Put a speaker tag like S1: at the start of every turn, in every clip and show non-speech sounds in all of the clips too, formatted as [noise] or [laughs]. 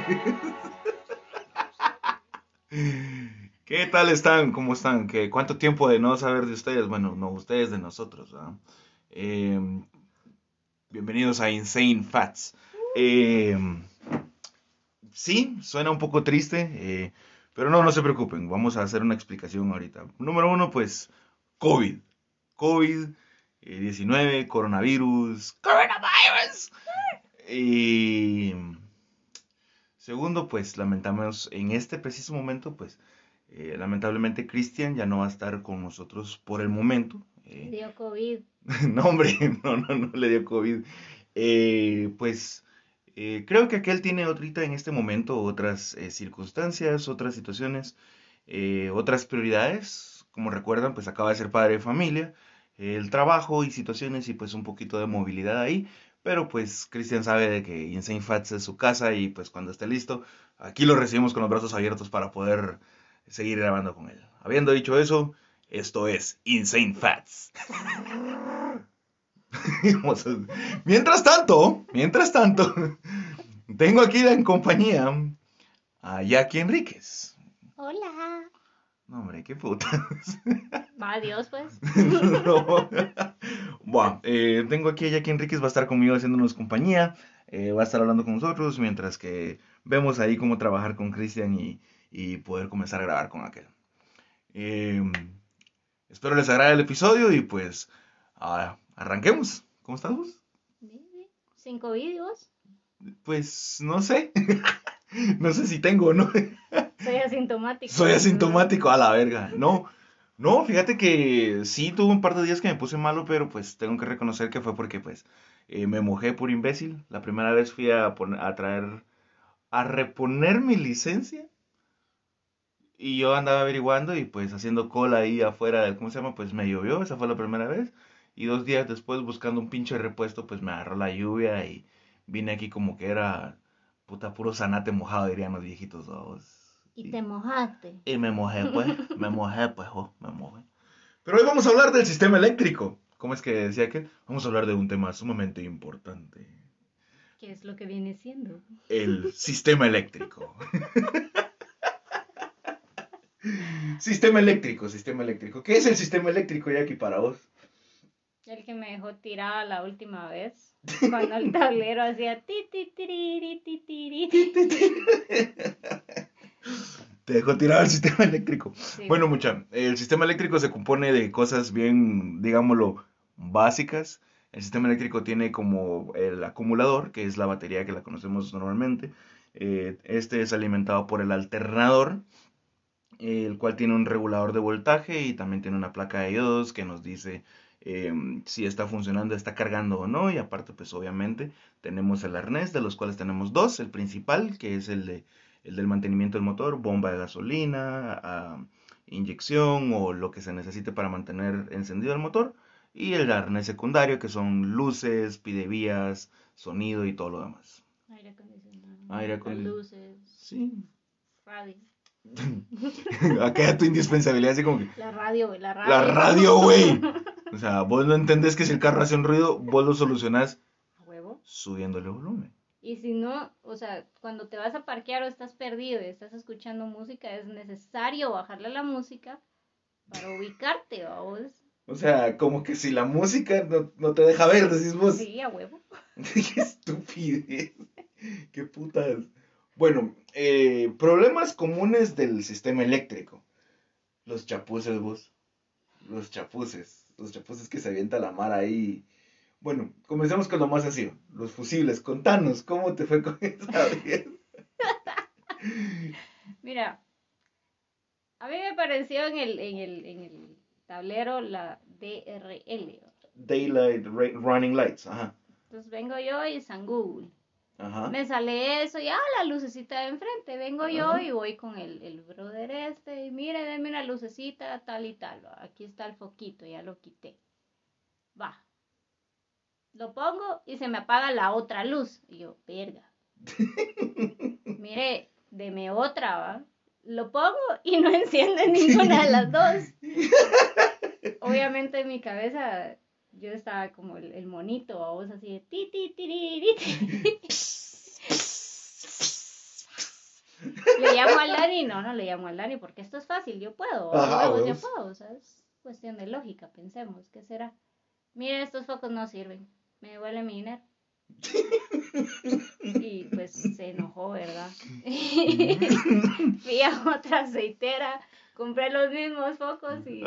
S1: [laughs] ¿Qué tal están? ¿Cómo están? ¿Qué, ¿Cuánto tiempo de no saber de ustedes? Bueno, no ustedes de nosotros. Eh, bienvenidos a Insane Fats. Eh, sí, suena un poco triste, eh, pero no, no se preocupen. Vamos a hacer una explicación ahorita. Número uno, pues, COVID. COVID-19, coronavirus. Coronavirus. Y segundo, pues, lamentamos en este preciso momento, pues, eh, lamentablemente Cristian ya no va a estar con nosotros por el momento.
S2: Eh, le dio COVID. [laughs]
S1: no, hombre, [laughs] no, no, no le dio COVID. Eh, pues creo que aquel tiene ahorita en este momento otras circunstancias, otras situaciones, otras prioridades. Como recuerdan, pues acaba de ser padre de familia, el trabajo y situaciones y pues un poquito de movilidad ahí. Pero pues Cristian sabe de que Insane Fats es su casa y pues cuando esté listo, aquí lo recibimos con los brazos abiertos para poder seguir grabando con él. Habiendo dicho eso, esto es Insane Fats. [laughs] mientras tanto, mientras tanto, [laughs] tengo aquí en compañía a Jackie Enríquez.
S2: Hola.
S1: No, hombre, qué putas.
S2: Adiós, pues. [laughs]
S1: Bueno, eh, tengo aquí a Jackie Enríquez, va a estar conmigo haciéndonos compañía, eh, va a estar hablando con nosotros, mientras que vemos ahí cómo trabajar con Cristian y, y poder comenzar a grabar con aquel. Em, espero les agrade el episodio y pues ah, arranquemos. ¿Cómo estamos?
S2: ¿Cinco vídeos?
S1: Pues no sé. [laughs] [laughs] no sé si tengo o no.
S2: Soy asintomático.
S1: Soy asintomático, a la verga. No, no, fíjate que sí tuve un par de días que me puse malo, pero pues tengo que reconocer que fue porque pues eh, me mojé por imbécil. La primera vez fui a, a traer, a reponer mi licencia y yo andaba averiguando y pues haciendo cola ahí afuera del, ¿cómo se llama? Pues me llovió, esa fue la primera vez. Y dos días después buscando un pinche repuesto, pues me agarró la lluvia y vine aquí como que era puta puro zanate mojado, dirían los viejitos dos.
S2: ¿Y, te mojaste?
S1: Y me mojé, pues, me mojé, pues, oh, me mojé. Pero hoy vamos a hablar del sistema eléctrico. ¿Cómo es que decía que? Vamos a hablar de un tema sumamente importante.
S2: ¿Qué es lo que viene siendo?
S1: El sistema eléctrico. [laughs] Sistema eléctrico, sistema eléctrico. ¿Qué es el sistema eléctrico, Jackie, para vos?
S2: El que me dejó tirada la última vez. Cuando el tablero hacía ti ti ti ti ti
S1: Te dejó tirado el sistema eléctrico. Bueno, mucha, el sistema eléctrico se compone de cosas bien, digámoslo, básicas. El sistema eléctrico tiene como el acumulador, que es la batería que la conocemos normalmente. Eh, este es alimentado por el alternador, el cual tiene un regulador de voltaje y también tiene una placa de diodos que nos dice em, si está funcionando, está cargando o no. Y aparte, pues obviamente tenemos el arnés, de los cuales tenemos dos. El principal, que es el, de, el del mantenimiento del motor, bomba de gasolina, inyección o lo que se necesite para mantener encendido el motor. Y el arnés secundario, que son luces, pidevías, sonido y todo lo demás.
S2: Aire acondicionado.
S1: Aire acondicionado.
S2: Luces.
S1: Sí.
S2: Radio. [laughs]
S1: Acá tu indispensabilidad así como que...
S2: La radio, güey, la radio.
S1: La radio, güey. [laughs] O sea, vos no entendés que si el carro hace un ruido, vos lo solucionás...
S2: ¿A huevo?
S1: Subiéndole volumen.
S2: Y si no, o sea, cuando te vas a parquear o estás perdido y estás escuchando música, es necesario bajarle la música para ubicarte, vos.
S1: O sea, como que si la música no, no te deja ver, decís vos.
S2: Sí, a huevo. [laughs]
S1: Qué estupidez. Qué putas. Bueno, eh, problemas comunes del sistema eléctrico. Los chapuces, vos. Los chapuces. Los chapuces que se avienta la mar ahí. Bueno, comencemos con lo más sencillo. Los fusibles. Contanos, ¿cómo te fue con [laughs] esa? [laughs]
S2: Mira, a mí me pareció en el, en el, en el tablero la DRL.
S1: Daylight Running Lights, ajá.
S2: Entonces vengo yo y San Google. Me sale eso y ah, la lucecita de enfrente. Vengo yo y voy con el, el brother este y mire, denme una lucecita tal y tal. Aquí está el foquito, ya lo quité. Va. Lo pongo y se me apaga la otra luz. Y yo, verga. [laughs] mire, deme otra, va. Lo pongo y no [laughs] enciende ninguna de las dos. [laughs] Obviamente en mi cabeza yo estaba como el, monito, a vos así de ti, ti, ti, ti, le llamo al Dani, no, no le llamo al Dani porque esto es fácil, yo puedo, yo puedo, o sea, es cuestión de lógica, pensemos, ¿qué será? Mira, estos focos no sirven, me devuelve mi dinero. [laughs] y pues se enojó, ¿verdad? [laughs] [laughs] Fui a otra aceitera, compré los mismos focos y...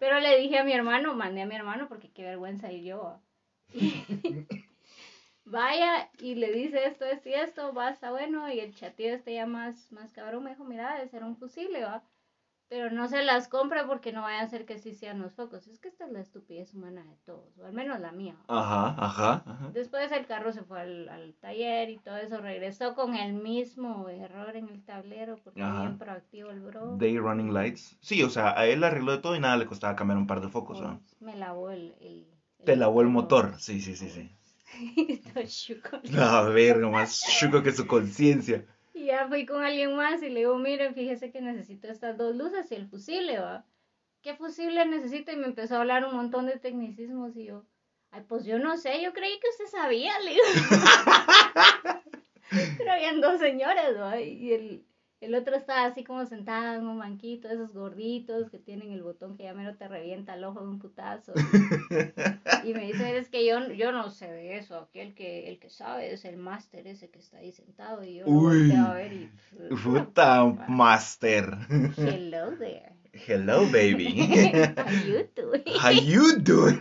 S2: Pero le dije a mi hermano, mandé a mi hermano porque qué vergüenza ir yo. [laughs] Vaya y le dice esto, esto y esto, basta, bueno, y el chatillo este ya más, más cabrón me dijo, mira, debe ser un fusible, va pero no se las compra porque no vaya a ser que sí sean los focos. Es que esta es la estupidez humana de todos, o al menos la mía.
S1: Ajá, ajá, ajá.
S2: Después el carro se fue al, taller y todo eso, regresó con el mismo error en el tablero porque ajá. bien proactivo el bro.
S1: Day running lights. Sí, o sea, a él arregló de todo y nada le costaba cambiar un par de focos, ¿no?
S2: Pues, me lavó el... el,
S1: Te lavó el motor, sí, sí, sí, sí. [laughs] no, verga, más chuco que su conciencia.
S2: Y ya fui con alguien más y le digo, miren, fíjese que necesito estas dos luces y el fusible, ¿va? ¿Qué fusible necesito? Y me empezó a hablar un montón de tecnicismos y yo, ay, pues yo no sé, yo creí que usted sabía, le digo. [laughs] Pero habían dos señores, ¿va? Y el, el otro estaba así como sentado en un banquito, esos gorditos que tienen el botón que ya menos te revienta el ojo de un putazo. [laughs] Y, me dice, es que yo, yo no sé de eso, aquí el que, el que sabe es el máster ese que está ahí sentado y yo Uy, a ver y... [laughs]
S1: Puta, máster.
S2: Hello there.
S1: Hello, baby. [laughs]
S2: How you doing?
S1: How you doing?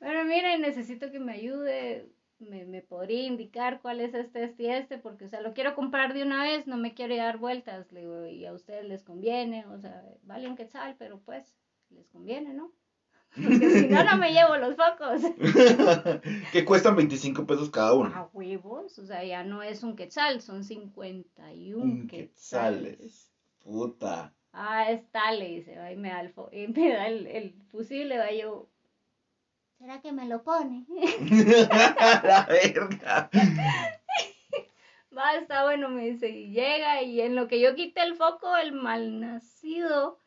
S2: bueno, mira, necesito que me ayude me, me, podría indicar cuál es este, este y este, porque, o sea, lo quiero comprar de una vez, no me quiero dar vueltas, le digo, y a ustedes les conviene, o sea, vale un quetzal, pero pues, les conviene, ¿no? [laughs] Porque si no, no me llevo los focos. [laughs]
S1: que cuestan 25 pesos cada uno.
S2: A huevos, o sea, ya no es un quetzal, son 51 un quetzales.
S1: Puta.
S2: Ah, está, le dice, y me da el, y [laughs] me da el, el fusible, va yo, ¿Será que me lo pone? [laughs] la verga. Va, está bueno, me dice, y llega y en lo que yo quité el foco, el malnacido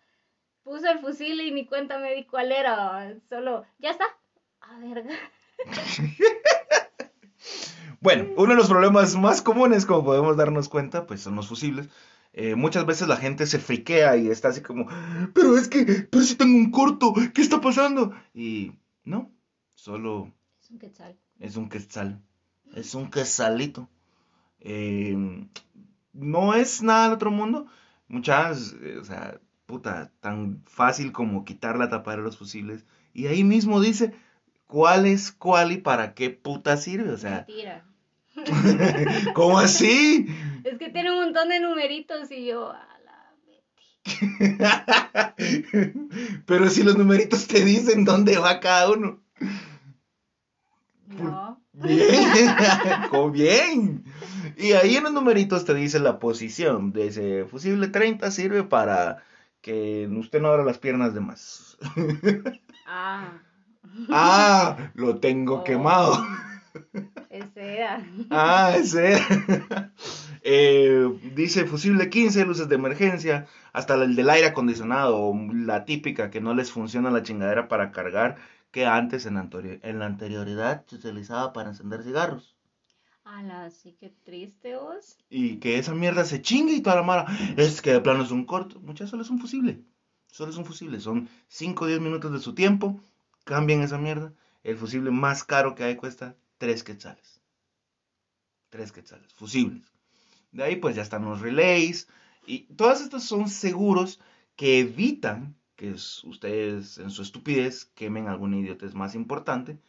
S2: puso el fusil y ni cuenta me di cuál era, solo, ya está. A verga. [laughs]
S1: bueno, uno de los problemas más comunes, como podemos darnos cuenta, pues son los fusibles. Eh, muchas veces la gente se friquea y está así como, pero es que, pero si tengo un corto, ¿qué está pasando? Y no, Solo...
S2: Es un quetzal.
S1: Es un quetzal. Es un quetzalito. Eh, no es nada del otro mundo. Muchas, eh, o sea, puta, tan fácil como quitar la tapa de los fusibles. Y ahí mismo dice cuál es cuál y para qué puta sirve. O sea.
S2: Mentira. [laughs]
S1: ¿Cómo así?
S2: Es que tiene un montón de numeritos y yo. A
S1: la [laughs] Pero si los numeritos te dicen dónde va cada uno.
S2: No.
S1: Bien, [laughs] bien. Y ahí en los numeritos te dice la posición. Ese fusible 30 sirve para que usted no abra las piernas de más.
S2: Ah.
S1: Ah, lo tengo oh. quemado.
S2: Ese era.
S1: Ah, ese era. Eh, dice fusible 15, luces de emergencia, hasta el del aire acondicionado, la típica que no les funciona la chingadera para cargar que antes en la, en la anterioridad se utilizaba para encender cigarros.
S2: Ala, sí que triste vos.
S1: Y que esa mierda se chingue y toda la mala. Es que de plano es un corto. Muchas solo es un fusible. Solo es un fusible. Son 5 o 10 minutos de su tiempo. Cambian esa mierda. El fusible más caro que hay cuesta 3 quetzales. 3 quetzales. Fusibles. De ahí pues ya están los relays. Y todas estas son seguros que evitan que ustedes en su estupidez quemen algún idiotez más importante,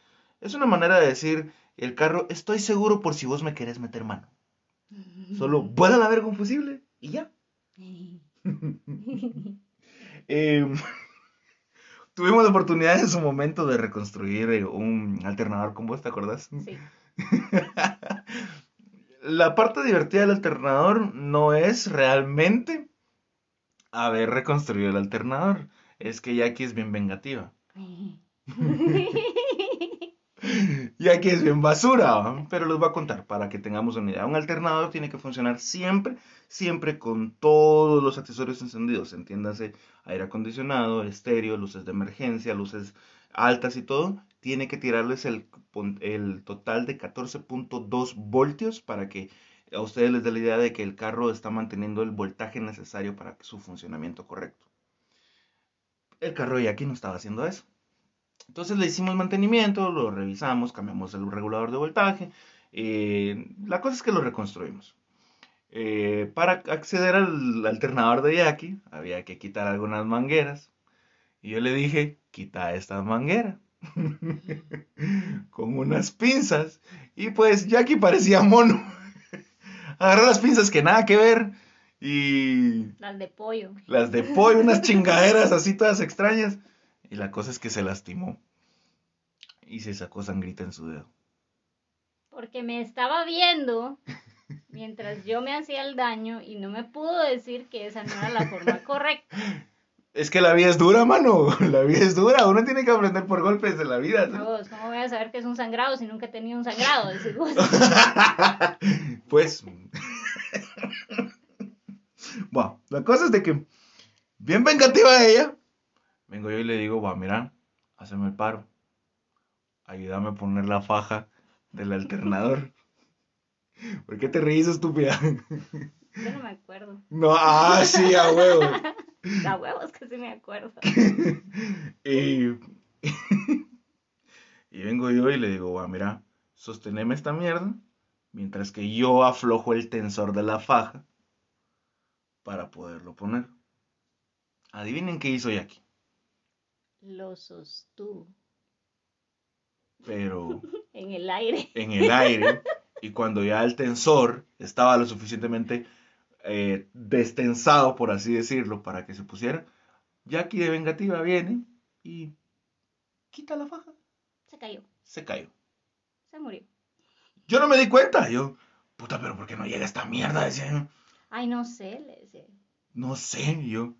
S1: es una manera de decir, el carro, estoy seguro por si vos me querés meter mano. Solo vuela la verga confusible y ya. [laughs] Em, [laughs] tuvimos la oportunidad en su momento de reconstruir eh, un alternador con vos, ¿te acordás?
S2: Sí. [laughs]
S1: la parte divertida del alternador no es realmente haber reconstruido el alternador es que Jackie es bien vengativa. [laughs] [laughs] Jackie es bien basura, pero les voy a contar para que tengamos una idea. Un alternador tiene que funcionar siempre, siempre con todos los accesorios encendidos. Entiéndase, aire acondicionado, estéreo, luces de emergencia, luces altas y todo, tiene que tirarles el, el total de 14.2 voltios para que a ustedes les dé la idea de que el carro está manteniendo el voltaje necesario para su funcionamiento correcto. El carro ya aquí no estaba haciendo eso. Entonces le hicimos mantenimiento, lo revisamos, cambiamos el regulador de voltaje. Eh, la cosa es que lo reconstruimos. Eh, para acceder al alternador de Jackie había que quitar algunas mangueras. Y yo le dije, quita estas mangueras. [laughs] Con unas pinzas. Y pues Jackie parecía mono. [laughs] Agarró las pinzas que nada que ver. Y...
S2: Las de pollo.
S1: Las de pollo, unas chingaderas así todas extrañas. Y la cosa es que se lastimó. Y se sacó sangrita en su dedo.
S2: Porque me estaba viendo mientras yo me hacía el daño y no me pudo decir que esa no era la forma correcta.
S1: Es que la vida es dura, mano. La vida es dura. Uno tiene que aprender por golpes de la vida.
S2: ¿no? ¿Cómo voy a saber que es un sangrado si nunca he tenido un sangrado? [laughs]
S1: pues. Bueno, la cosa es de que, bien vengativa ella, vengo yo y le digo, va, mira, hazme el paro. Ayúdame a poner la faja del alternador. [laughs] ¿Por qué te reís, estúpida?
S2: Yo no me acuerdo.
S1: No, ah, sí, a huevo. [laughs]
S2: A huevos que sí me acuerdo. [laughs]
S1: y, y vengo yo y le digo, va, mira, sosteneme esta mierda mientras que yo aflojo el tensor de la faja para poderlo poner. Adivinen qué hizo Jackie.
S2: Lo sostuvo.
S1: Pero... [laughs]
S2: en el aire.
S1: En el aire. Y cuando ya el tensor estaba lo suficientemente eh, destensado, por así decirlo, para que se pusiera, Jackie de vengativa viene y quita la faja.
S2: Se cayó.
S1: Se cayó.
S2: Se murió.
S1: Yo no me di cuenta. Yo, puta, pero ¿por qué no llega esta mierda? Decía
S2: Ay, no sé, le decía.
S1: No sé, yo.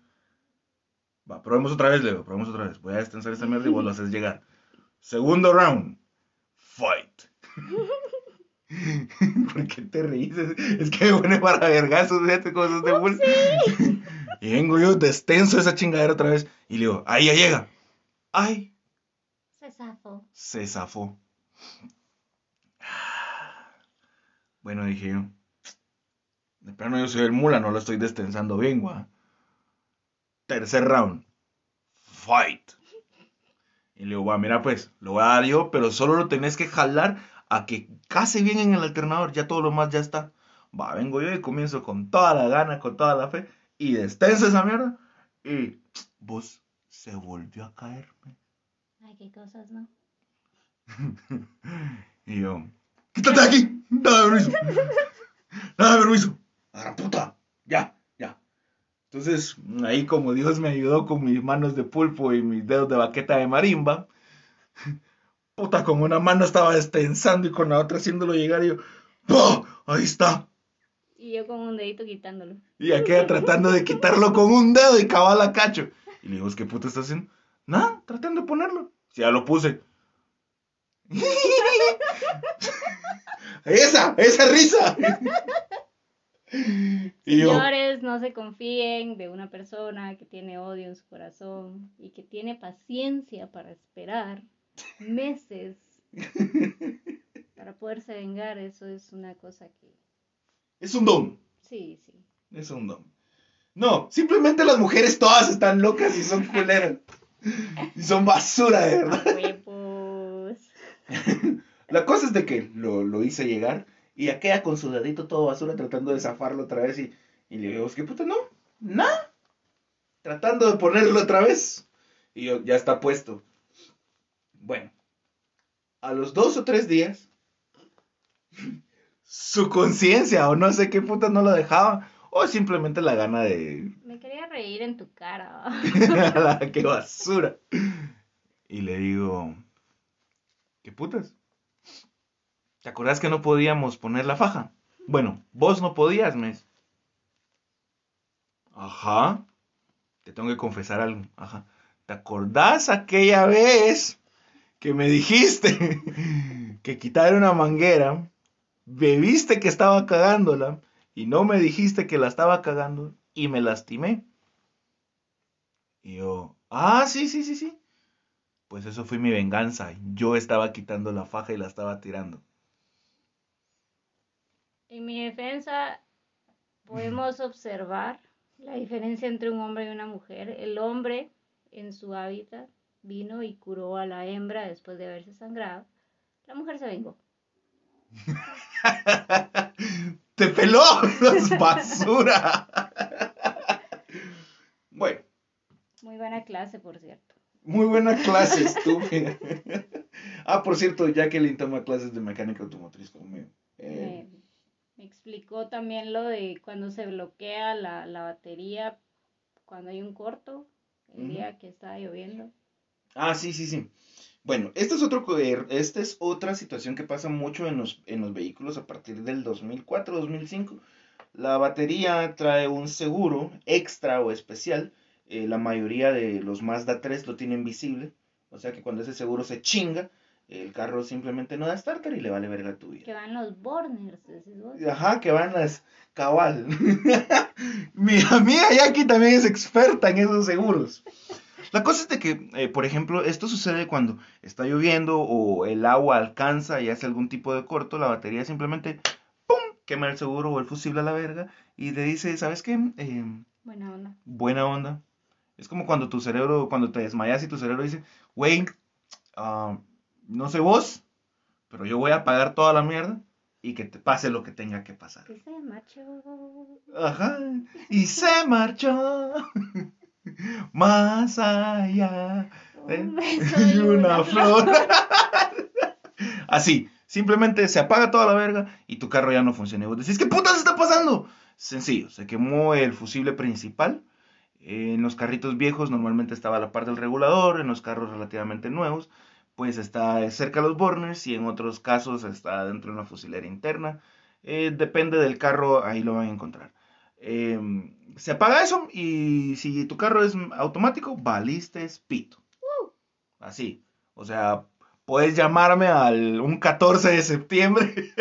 S1: Va, probemos otra vez, Leo, probemos otra vez. Voy a destensar esta mierda y vos lo haces llegar. Segundo round. Fight. [laughs] ¿Por qué te ríes? Es que me pone para vergazos, fíjate cosas de bull. Y vengo yo, destenso esa chingadera otra vez. Y le digo, ahí ya llega. ¡Ay!
S2: Se zafó.
S1: Se zafó. [sighs] Bueno, dije yo. De plano yo soy el mula, no lo estoy destensando bien, guau. Tercer round. Fight. Y le digo, va, mira pues, lo voy a dar yo, pero solo lo tenés que jalar a que case bien en el alternador, ya todo lo más ya está. Va, vengo yo y comienzo con toda la gana, con toda la fe, y destenso esa mierda, y vos se volvió a caerme.
S2: Ay, qué cosas, ¿no? [laughs]
S1: y yo, quítate de aquí, dame permiso, dame permiso, a la puta, ya, ya. Entonces, ahí como Dios me ayudó con mis manos de pulpo y mis dedos de baqueta de marimba, [laughs] Puta, con una mano estaba destensando y con la otra haciéndolo llegar y yo, ¡Pah! Ahí está.
S2: Y yo con un dedito quitándolo.
S1: Y aquella tratando de quitarlo con un dedo y cabal a cacho. Y le digo, ¿qué puta estás haciendo? Nada, tratando de ponerlo. Ya lo puse. [laughs] esa, esa risa. [laughs] [laughs]
S2: Señores, no se confíen de una persona que tiene odio en su corazón y que tiene paciencia para esperar meses [laughs] para poderse vengar, eso es una cosa que...
S1: Es un don.
S2: Sí, sí.
S1: Es un don. No, simplemente las mujeres todas están locas y son [laughs] culeras. y son basura, de verdad. La cosa es de que lo, hice llegar y aquella con su dedito todo basura tratando de zafarlo otra vez y, y le digo, ¿qué puta no? Nada. Tratando de ponerlo otra vez. Y yo, ya está puesto. Bueno, a los dos o tres días, su conciencia o no sé qué puta no lo dejaba, o simplemente la gana de...
S2: Me quería reír en tu cara. [laughs]
S1: ¡Qué basura! Y le digo, ¿qué putas? ¿Te acordás que no podíamos poner la faja? Bueno, vos no podías, mes. Ajá. Te tengo que confesar algo. Ajá. ¿Te acordás aquella vez que me dijiste [laughs] que quitar una manguera, bebiste que estaba cagándola y no me dijiste que la estaba cagando y me lastimé. Y yo, ah, sí, sí, sí, sí. Pues eso fue mi venganza. Yo estaba quitando la faja y la estaba tirando.
S2: En mi defensa podemos observar la diferencia entre un hombre y una mujer. El hombre en su hábitat vino y curó a la hembra después de haberse sangrado. La mujer se vengó. [laughs]
S1: ¡Te peló! [laughs] ¡Es basura! [laughs] bueno.
S2: Muy buena clase, por cierto.
S1: Muy buena clase, estúpida. ah, por cierto, Jacqueline toma clases de mecánica automotriz conmigo.
S2: Eh, me explicó también lo de cuando se bloquea la, batería, cuando hay un corto, el día que está lloviendo.
S1: Ah, sí, sí, sí. Bueno, esta es, otro, er, esta es otra situación que pasa mucho en los, en los vehículos a partir del 2004-2005. La batería trae un seguro extra o especial. Eh, la mayoría de los Mazda 3 lo tienen visible. O sea que cuando ese seguro se chinga, el carro simplemente no da starter y le vale verga tu vida.
S2: Que van los Borners,
S1: Ajá, que van las cabal. [laughs] Mi amiga Jackie también es experta en esos seguros. La cosa es de que, eh, por ejemplo, esto sucede cuando está lloviendo o el agua alcanza y hace algún tipo de corto, la batería simplemente, ¡pum!, quema el seguro o el fusible a la verga y le dice, ¿sabes qué?
S2: Em, buena onda.
S1: Buena onda. Es como cuando tu cerebro, cuando te desmayas y tu cerebro dice, güey, ah, no sé vos, pero yo voy a pagar toda la mierda y que te pase lo que tenga que pasar.
S2: Y se marchó.
S1: Ajá. Y se marchó. Más allá de [laughs] una flor. [laughs] Así, simplemente se apaga toda la verga y tu carro ya no funciona. Y vos decís, ¿qué putas está pasando? Sencillo, se quemó el fusible principal. En los carritos viejos normalmente estaba la parte del regulador, en los carros relativamente nuevos pues está cerca de los burners y en otros casos está dentro de una fusilera interna. Eh, depende del carro, ahí lo van a encontrar. Em, se apaga eso y si tu carro es automático, valiste pito. Uh. Así. O sea, puedes llamarme al un 14 de septiembre.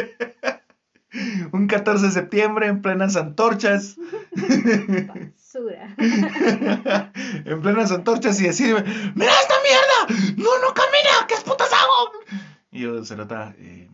S1: [laughs] un 14 de septiembre en plenas antorchas. [laughs] en plenas antorchas y decirme, ¡Mira esta mierda! ¡No, no camina! ¿Qué putas hago? Y yo, se nota,
S2: eh,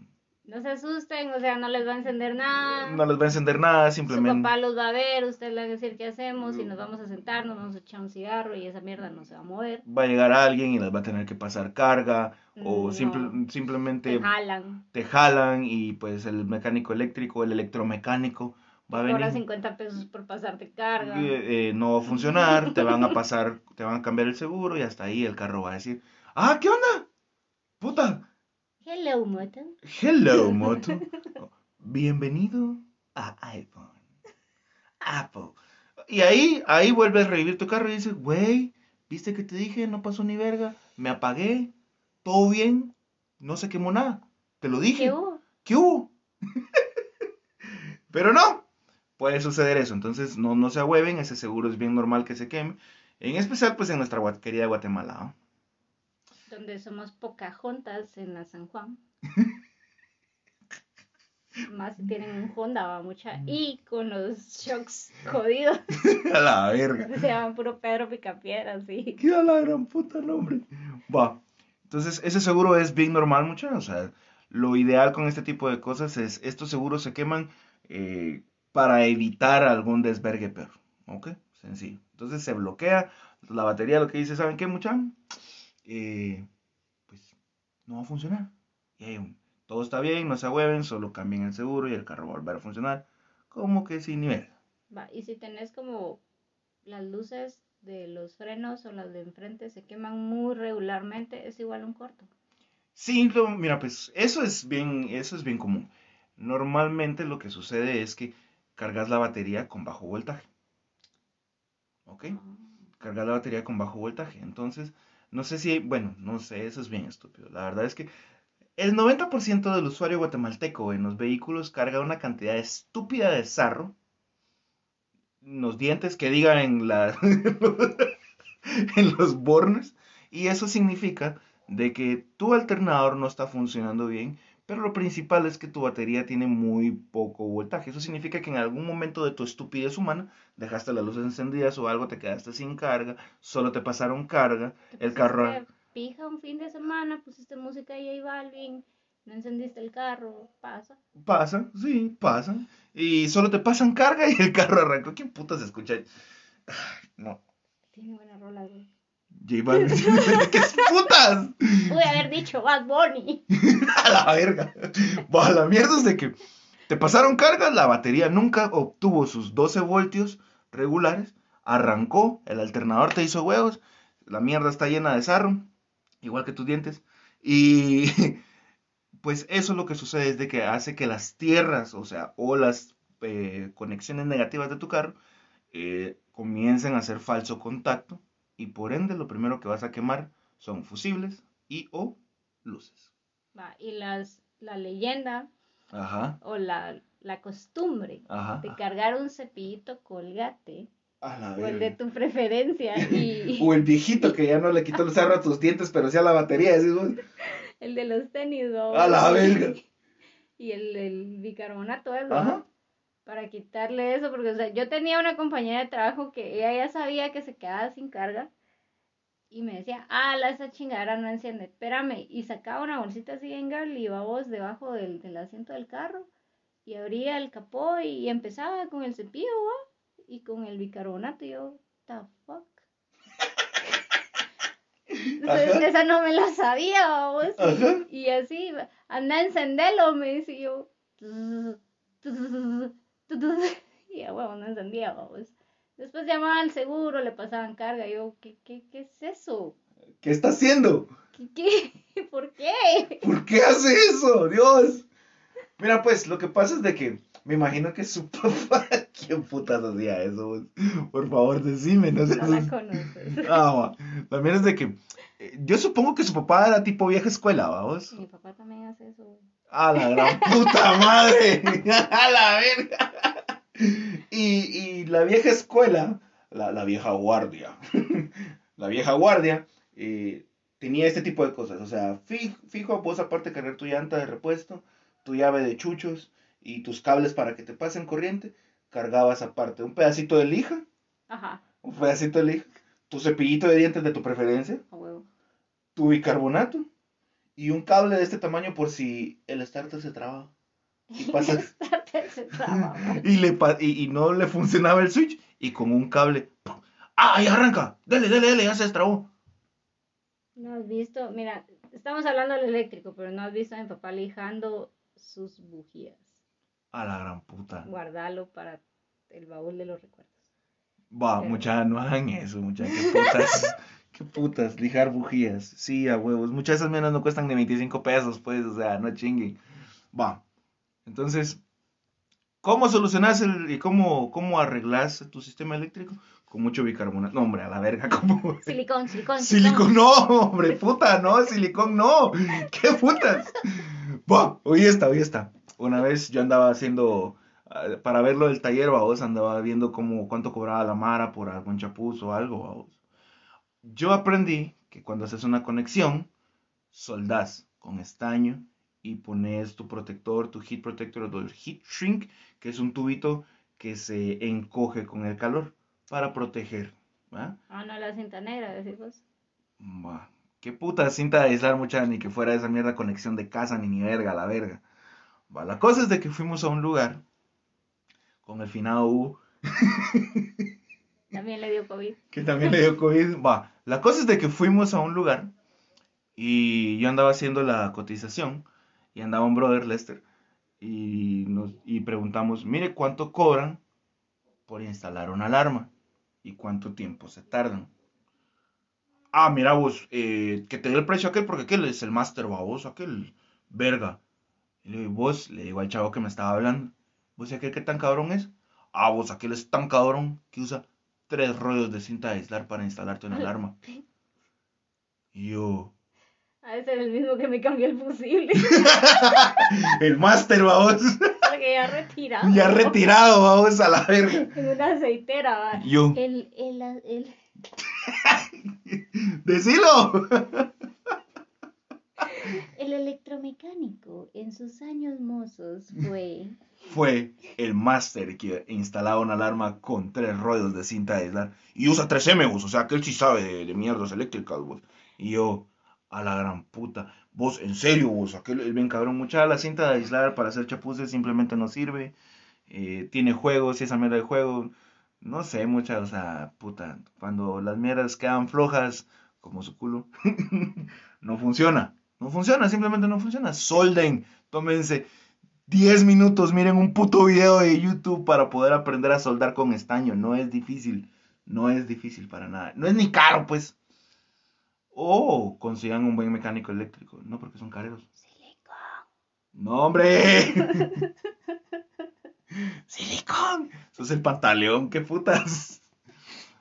S2: no se asusten, o sea, no les va a encender nada.
S1: No les va a encender nada, simplemente.
S2: Su papá los va a ver, usted le va a decir qué hacemos y nos vamos a sentar, nos vamos a echar un cigarro y esa mierda no se va a mover.
S1: Va a llegar alguien y les va a tener que pasar carga o simplemente...
S2: Te jalan.
S1: Te jalan y pues el mecánico eléctrico, el electromecánico va a venir.
S2: Cobra 50 pesos por pasarte carga.
S1: Eh, no va a funcionar, te van a pasar, te van a cambiar el seguro y hasta ahí el carro va a decir, ah, ¿qué onda? Puta,
S2: Hello, Moto.
S1: Hello, [laughs] Moto. Bienvenido a iPhone. Apple. Y ahí, ahí vuelves a revivir tu carro y dices, güey, ¿viste que te dije? No pasó ni verga. Me apagué. Todo bien. No se quemó nada. Te lo dije.
S2: ¿Qué hubo?
S1: ¿Qué hubo? [laughs] Pero no. Puede suceder eso. Entonces, no, no se ahueven. Ese seguro es bien normal que se queme. En especial, pues, en nuestra querida Guatemala
S2: donde somos juntas en la San Juan. [laughs] Más si tienen un Honda, va mucha. Y con los shocks jodidos. [laughs]
S1: a la verga. [laughs]
S2: Se llaman puro Pedro Picapiedra, sí.
S1: Qué a la gran puta nombre. Va. Entonces, ese seguro es bien normal, muchachos. O sea, lo ideal con este tipo de cosas es, estos seguros se queman eh, para evitar algún desvergue peor. ¿Ok? Sencillo. Entonces se bloquea la batería, lo que dice, ¿saben qué, muchachos? Eh, pues no va a funcionar. Y todo está bien, no se ahueven, solo cambien el seguro y el carro va a volver a funcionar como que sin nivel.
S2: Va, y si tenés como las luces de los frenos o las de enfrente se queman muy regularmente, es igual un corto.
S1: Sí, mira, pues eso es bien, eso es bien común. Normalmente lo que sucede es que cargas la batería con bajo voltaje. ¿Ok? Ah. Cargas la batería con bajo voltaje. Entonces, no sé si, bueno, no sé, eso es bien estúpido. La verdad es que el 90% del usuario guatemalteco en los vehículos carga una cantidad estúpida de sarro. Los dientes que digan en, la, [laughs] en los bornes. Y eso significa de que tu alternador no está funcionando bien pero lo principal es que tu batería tiene muy poco voltaje. Eso significa que en algún momento de tu estupidez humana dejaste las luces encendidas o algo, te quedaste sin carga, solo te pasaron carga, el carro...
S2: pija un fin de semana, pusiste música y J Balvin, no encendiste el carro, pasa.
S1: Pasa, sí, pasa. Y solo te pasan carga y el carro arrancó. ¿Quién putas escucha? No.
S2: Tiene buena rola, güey.
S1: J Balvin. ¿Qué putas?
S2: Pude haber dicho Bad Bunny. [laughs]
S1: a la verga. Va, la mierda es de que te pasaron cargas, la batería nunca obtuvo sus 12 voltios regulares, arrancó, el alternador te hizo huevos, la mierda está llena de sarro, igual que tus dientes, y [laughs] pues eso lo que sucede es de que hace que las tierras, o sea, o las eh, conexiones negativas de tu carro, eh, comiencen a hacer falso contacto, y por ende lo primero que vas a quemar son fusibles y o luces.
S2: Va, y las, la leyenda o la, la costumbre de cargar un cepillito colgate o el de tu preferencia y... [laughs]
S1: o el viejito que ya no le quitó el cerro a tus dientes pero sí a la batería [laughs]
S2: el de los tenis
S1: a la verga. [laughs]
S2: y el, el bicarbonato ¿verdad? Para quitarle eso porque o sea yo tenía una compañera de trabajo que ella ya sabía que se quedaba sin carga y me decía, ah, la esa chingadera no enciende, espérame. Y sacaba una bolsita así en y iba vos debajo del, del, asiento del carro y abría el capó y, empezaba con el cepillo y con el bicarbonato. Y yo, the fuck. [laughs] [laughs] esa no me la sabía, vos. Y, así, anda a encenderlo, me dice yo. [laughs] Y a huevo, no encendía, vos. Después llamaban al seguro, le pasaban carga. yo, ¿qué, qué, qué es eso?
S1: ¿Qué está haciendo?
S2: ¿Qué, qué? [laughs] ¿Por qué?
S1: ¿Por qué hace eso? Dios. Mira, pues, lo que pasa es de que me imagino que su [laughs] papá. ¿Quién putas hacía eso? Por favor, decime. No, sé.
S2: no la conoces.
S1: Ah, también es de que. Eh, yo supongo que su papá era tipo vieja escuela, vamos.
S2: Mi papá también hace eso.
S1: A la gran puta madre. [laughs] A la verga. Y, la vieja escuela, la, vieja guardia, [laughs] la vieja guardia eh, tenía este tipo de cosas. O sea, fijo, fijo vos aparte de cargar tu llanta de repuesto, tu llave de chuchos y tus cables para que te pasen corriente, cargabas aparte un pedacito de lija.
S2: Ajá.
S1: Un pedacito de lija. Tu cepillito de dientes de tu preferencia. Tu bicarbonato. Y un cable de este tamaño por si el starter se traba. Y [laughs] pasa, [laughs] y, le, y, no le funcionaba el switch y con un cable, ¡ah, ahí arranca! ¡Dale, dale, dale! Ya se destrabó.
S2: No has visto, mira, estamos hablando del eléctrico, pero no has visto a mi papá lijando sus bujías.
S1: A la gran puta.
S2: Guardalo para el baúl de los recuerdos.
S1: Va, muchas no hagan eso, muchachos. [laughs] Qué putas. lijar bujías. Sí, a huevos. Muchas de esas menos no cuestan ni 25 pesos, pues, o sea, no chinguen. Va. Entonces, ¿Cómo solucionas el, y cómo, cómo arreglas tu sistema eléctrico? Con mucho bicarbonato. No, hombre, a la verga, [laughs] ¿cómo?
S2: Silicón, silicón.
S1: Silicón, no, hombre, puta, no, silicón, no. ¿Qué putas? Buah, hoy está, hoy está. Una vez yo andaba haciendo, ah, para verlo del taller, vos, andaba viendo cómo, cuánto cobraba la Mara por algún chapuz o algo, vos. Yo aprendí que cuando haces una conexión, soldás con estaño y pones tu protector, tu heat protector o tu heat shrink, que es un tubito que se encoge con el calor para proteger.
S2: ¿va? Ah, no, la cinta negra, decimos.
S1: Va. Qué puta cinta de aislar mucha, ni que fuera esa mierda conexión de casa, ni ni verga, la verga. Va, la cosa es de que fuimos a un lugar con el finado U. [laughs]
S2: También le dio COVID.
S1: Que también le dio COVID. Va, la cosa es de que fuimos a un lugar y yo andaba haciendo la cotización y andaba un brother Lester y, nos, y preguntamos, mire, ¿cuánto cobran por instalar una alarma? ¿Y cuánto tiempo se tardan? Ah, mira vos, eh, que te dé el precio aquel porque aquel es el máster, vos, aquel verga. Y le digo, vos, le digo al chavo que me estaba hablando, ¿vos aquel qué tan cabrón es? Ah, vos, aquel es tan cabrón que usa tres rollos de cinta de aislar para instalarte una alarma. Y [laughs] yo,
S2: a ese era el mismo que me cambió el fusible. [laughs]
S1: el máster, vamos.
S2: Porque ya retirado.
S1: Ya retirado, vamos a la verga.
S2: En una aceitera, va.
S1: Yo.
S2: El, el, el... [laughs]
S1: Decilo.
S2: El electromecánico en sus años mozos fue... [laughs]
S1: Fue el máster que instalaba una alarma con tres rollos de cinta de aislar. Y usa 3M, o sea que él sí sabe de, mierdas eléctricas, vos. Y yo, A la gran puta. Vos, en serio, vos, aquel el bien cabrón. Mucha la cinta de aislar para hacer chapuces simplemente no sirve. Eh, tiene juegos y esa mierda de juego. No sé, mucha, o sea, puta. Cuando las mierdas quedan flojas, como su culo, [laughs] no funciona. No funciona, simplemente no funciona. Solden, tómense 10 minutos, miren un puto video de YouTube para poder aprender a soldar con estaño. No es difícil, no es difícil para nada. No es ni caro, pues. O consigan un buen mecánico eléctrico. No, porque son caros. Silicón. No, hombre. [laughs] Silicón. es el pantaleón, qué putas.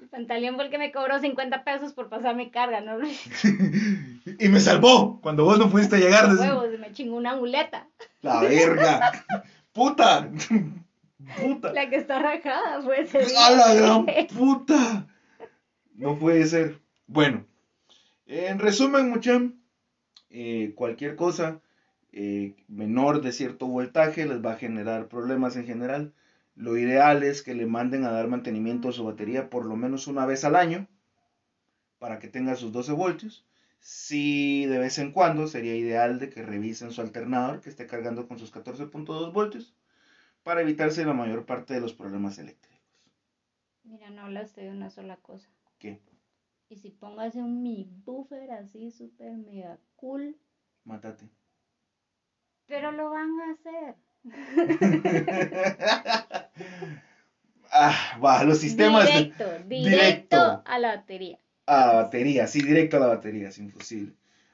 S2: Pantaleón fue el que me cobró 50 pesos por pasar mi carga, ¿no? [laughs]
S1: y me salvó cuando vos no pudiste llegar.
S2: Huevos, me chingó una muleta.
S1: La verga. [laughs] Puta. Puta.
S2: La que está rajada fue ese [laughs]
S1: ¡A la gran puta! No puede ser. Bueno, en resumen, muchachos, eh, cualquier cosa eh, menor de cierto voltaje les va a generar problemas en general. Lo ideal es que le manden a dar mantenimiento a su batería por lo menos una vez al año para que tenga sus 12 voltios. Si de vez en cuando sería ideal de que revisen su alternador que esté cargando con sus 14.2 voltios para evitarse la mayor parte de los problemas eléctricos.
S2: Mira, no hablaste de una sola cosa.
S1: ¿Qué?
S2: Y si pongas un mi buffer así súper mega cool.
S1: Mátate.
S2: Pero lo van a hacer. [laughs] [laughs]
S1: ah, va, los sistemas.
S2: Directo, directo, a la batería.
S1: A la batería, sí, directo a la batería, es imposible.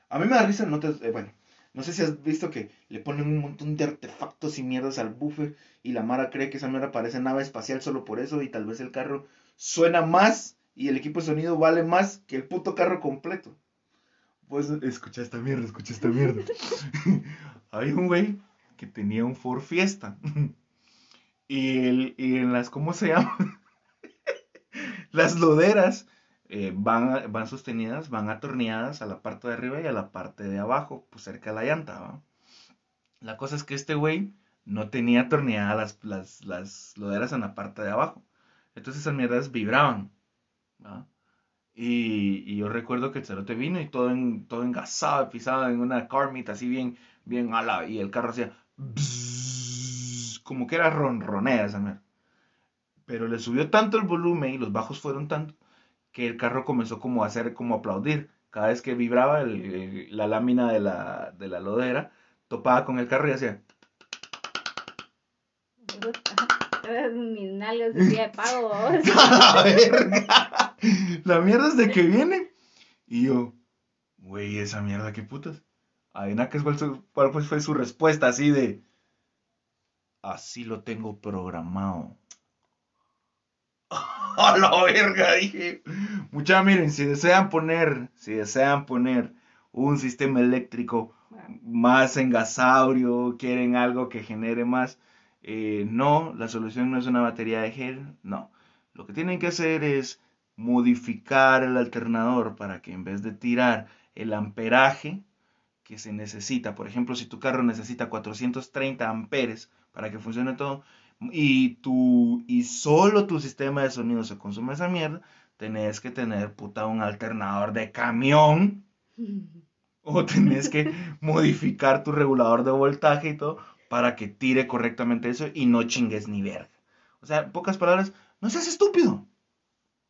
S1: A mí me da risa, no te, eh, bueno, no sé si has visto que le ponen un montón de artefactos y mierdas al buffer y la Mara cree que esa mierda parece nave espacial solo por eso y tal vez el carro suena más y el equipo de sonido vale más que el puto carro completo. Pues escucha esta mierda, escucha esta mierda. [laughs] Hay un güey que tenía un Ford Fiesta. [laughs] y, el, y en las, ¿cómo se llama? [laughs] las loderas eh, van, van sostenidas, van atorneadas a la parte de arriba y a la parte de abajo, pues cerca de la llanta. La cosa es que este güey no tenía atorneadas las, las, las loderas en la parte de abajo. Entonces esas mierdas vibraban. Y, yo recuerdo que el cerote vino y todo, en, todo engasado, pisado en una carmit así bien, bien ala. Y el carro hacía como que era ronronea esa mierda. Pero le subió tanto el volumen y los bajos fueron tanto que el carro comenzó como a hacer, como aplaudir. Cada vez que vibraba la lámina de la, de la lodera, topaba con el carro y hacía... [laughs]
S2: Mis nalgas de pago. [laughs]
S1: La mierda es de que viene. Y yo, güey, esa mierda, qué putas. Adivina qué cuál fue su respuesta así de. Así lo tengo programado. [laughs] A la verga, dije. Mucha, miren, si desean poner, si desean poner un sistema eléctrico más engasaurio, quieren algo que genere más, eh, no, la solución no es una batería de gel, no. Lo que tienen que hacer es modificar el alternador para que en vez de tirar el amperaje que se necesita, por ejemplo, si tu carro necesita 430 amperes para que funcione todo y tu y solo tu sistema de sonido se consume esa mierda, tenés que tener puta un alternador de camión o tenés que [laughs] modificar tu regulador de voltaje y todo para que tire correctamente eso y no chingues ni verga. O sea, en pocas palabras, no seas estúpido.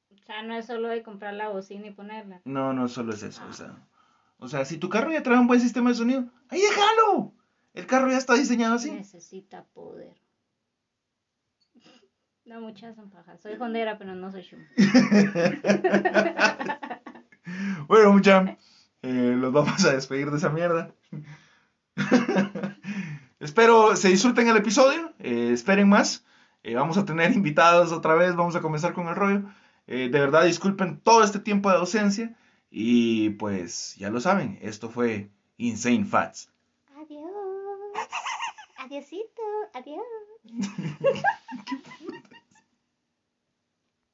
S2: O sea, no es solo de comprar la bocina y ponerla.
S1: No, no solo es eso. O sea, o sea, si tu carro ya trae un buen sistema de sonido, ahí déjalo. El carro ya está diseñado así.
S2: Necesita poder. No, muchas son pajas. Soy hondera, pero no soy shum. [laughs]
S1: bueno, mucha. Eh, los vamos a despedir de esa mierda. [laughs] Espero se disfruten el episodio. Eh, esperen más. Eh, vamos a tener invitados otra vez. Vamos a comenzar con el rollo. Eh, de verdad, disculpen todo este tiempo de ausencia. Y pues ya lo saben, esto fue Insane Fats.
S2: Adiós. Adiosito. Adiós. [laughs] [laughs]